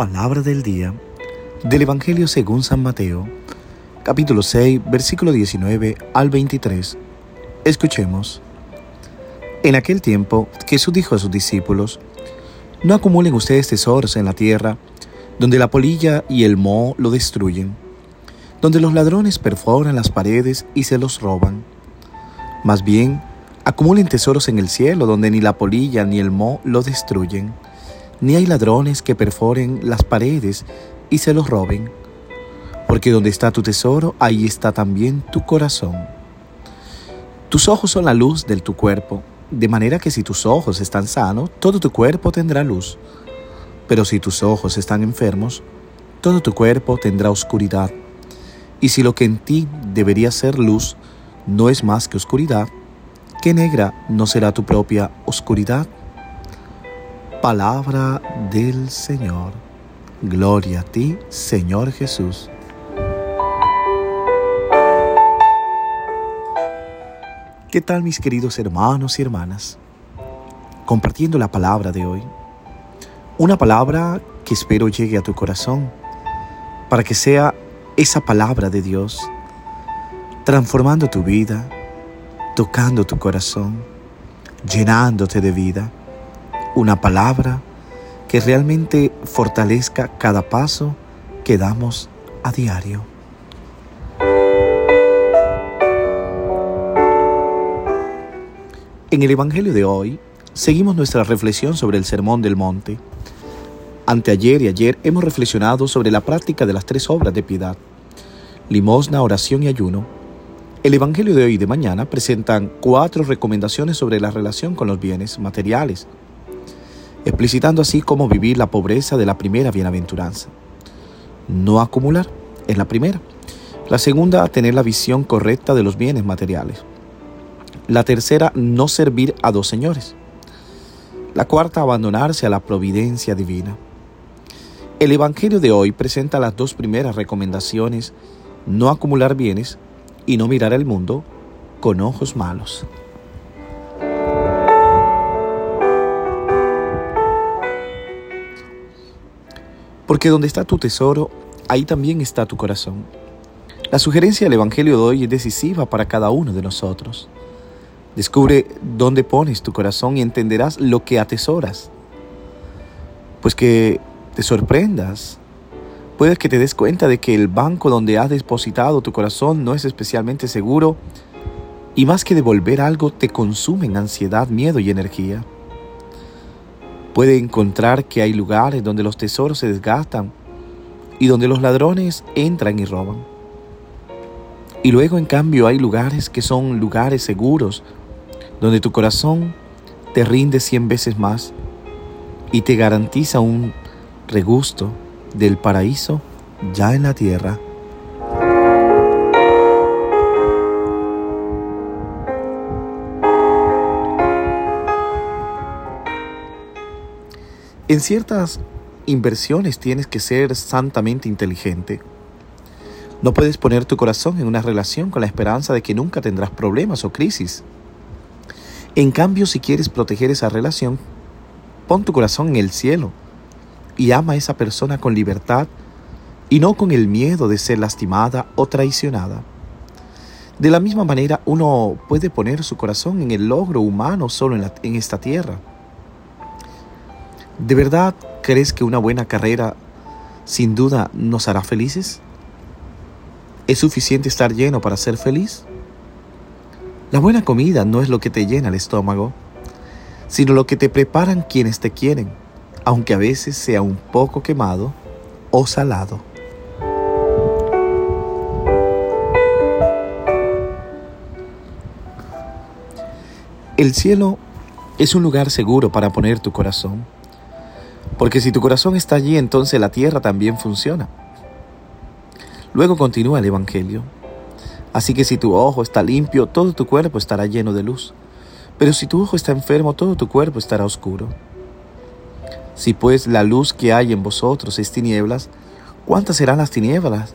Palabra del día del Evangelio según San Mateo, capítulo 6, versículo 19 al 23. Escuchemos. En aquel tiempo Jesús dijo a sus discípulos, No acumulen ustedes tesoros en la tierra, donde la polilla y el moho lo destruyen, donde los ladrones perforan las paredes y se los roban. Más bien, acumulen tesoros en el cielo, donde ni la polilla ni el moho lo destruyen ni hay ladrones que perforen las paredes y se los roben, porque donde está tu tesoro, ahí está también tu corazón. Tus ojos son la luz de tu cuerpo, de manera que si tus ojos están sanos, todo tu cuerpo tendrá luz. Pero si tus ojos están enfermos, todo tu cuerpo tendrá oscuridad. Y si lo que en ti debería ser luz no es más que oscuridad, ¿qué negra no será tu propia oscuridad? Palabra del Señor. Gloria a ti, Señor Jesús. ¿Qué tal mis queridos hermanos y hermanas? Compartiendo la palabra de hoy. Una palabra que espero llegue a tu corazón para que sea esa palabra de Dios, transformando tu vida, tocando tu corazón, llenándote de vida una palabra que realmente fortalezca cada paso que damos a diario. En el Evangelio de hoy seguimos nuestra reflexión sobre el Sermón del Monte. Anteayer y ayer hemos reflexionado sobre la práctica de las tres obras de piedad, limosna, oración y ayuno. El Evangelio de hoy y de mañana presentan cuatro recomendaciones sobre la relación con los bienes materiales, explicitando así cómo vivir la pobreza de la primera bienaventuranza. No acumular es la primera. La segunda, tener la visión correcta de los bienes materiales. La tercera, no servir a dos señores. La cuarta, abandonarse a la providencia divina. El Evangelio de hoy presenta las dos primeras recomendaciones, no acumular bienes y no mirar al mundo con ojos malos. Porque donde está tu tesoro, ahí también está tu corazón. La sugerencia del Evangelio de hoy es decisiva para cada uno de nosotros. Descubre dónde pones tu corazón y entenderás lo que atesoras. Pues que te sorprendas. Puedes que te des cuenta de que el banco donde has depositado tu corazón no es especialmente seguro y más que devolver algo te consumen ansiedad, miedo y energía. Puede encontrar que hay lugares donde los tesoros se desgastan y donde los ladrones entran y roban. Y luego en cambio hay lugares que son lugares seguros, donde tu corazón te rinde cien veces más y te garantiza un regusto del paraíso ya en la tierra. En ciertas inversiones tienes que ser santamente inteligente. No puedes poner tu corazón en una relación con la esperanza de que nunca tendrás problemas o crisis. En cambio, si quieres proteger esa relación, pon tu corazón en el cielo y ama a esa persona con libertad y no con el miedo de ser lastimada o traicionada. De la misma manera, uno puede poner su corazón en el logro humano solo en, en esta tierra ¿De verdad crees que una buena carrera sin duda nos hará felices? ¿Es suficiente estar lleno para ser feliz? La buena comida no es lo que te llena el estómago, sino lo que te preparan quienes te quieren, aunque a veces sea un poco quemado o salado. El cielo es un lugar seguro para poner tu corazón porque si tu corazón está allí, entonces la tierra también funciona. Luego continúa el Evangelio. Así que si tu ojo está limpio, todo tu cuerpo estará lleno de luz. Pero si tu ojo está enfermo, todo tu cuerpo estará oscuro. Si pues la luz que hay en vosotros es tinieblas, ¿cuántas serán las tinieblas?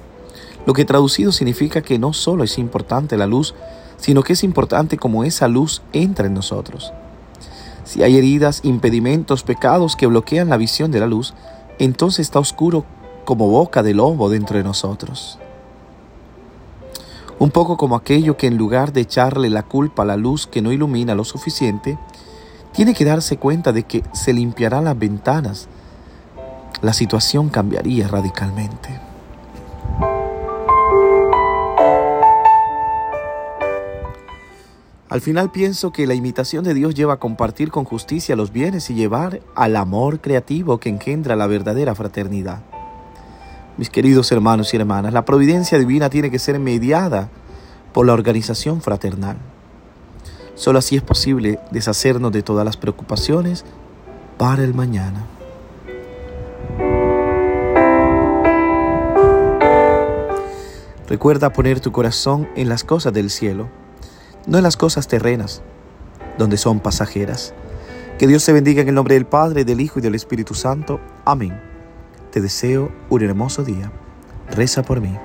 Lo que traducido significa que no solo es importante la luz, sino que es importante como esa luz entra en nosotros. Si hay heridas, impedimentos, pecados que bloquean la visión de la luz, entonces está oscuro como boca de lobo dentro de nosotros. Un poco como aquello que en lugar de echarle la culpa a la luz que no ilumina lo suficiente, tiene que darse cuenta de que se limpiarán las ventanas. La situación cambiaría radicalmente. Al final pienso que la imitación de Dios lleva a compartir con justicia los bienes y llevar al amor creativo que engendra la verdadera fraternidad. Mis queridos hermanos y hermanas, la providencia divina tiene que ser mediada por la organización fraternal. Solo así es posible deshacernos de todas las preocupaciones para el mañana. Recuerda poner tu corazón en las cosas del cielo, no en las cosas terrenas, donde son pasajeras. Que Dios te bendiga en el nombre del Padre, del Hijo y del Espíritu Santo. Amén. Te deseo un hermoso día. Reza por mí.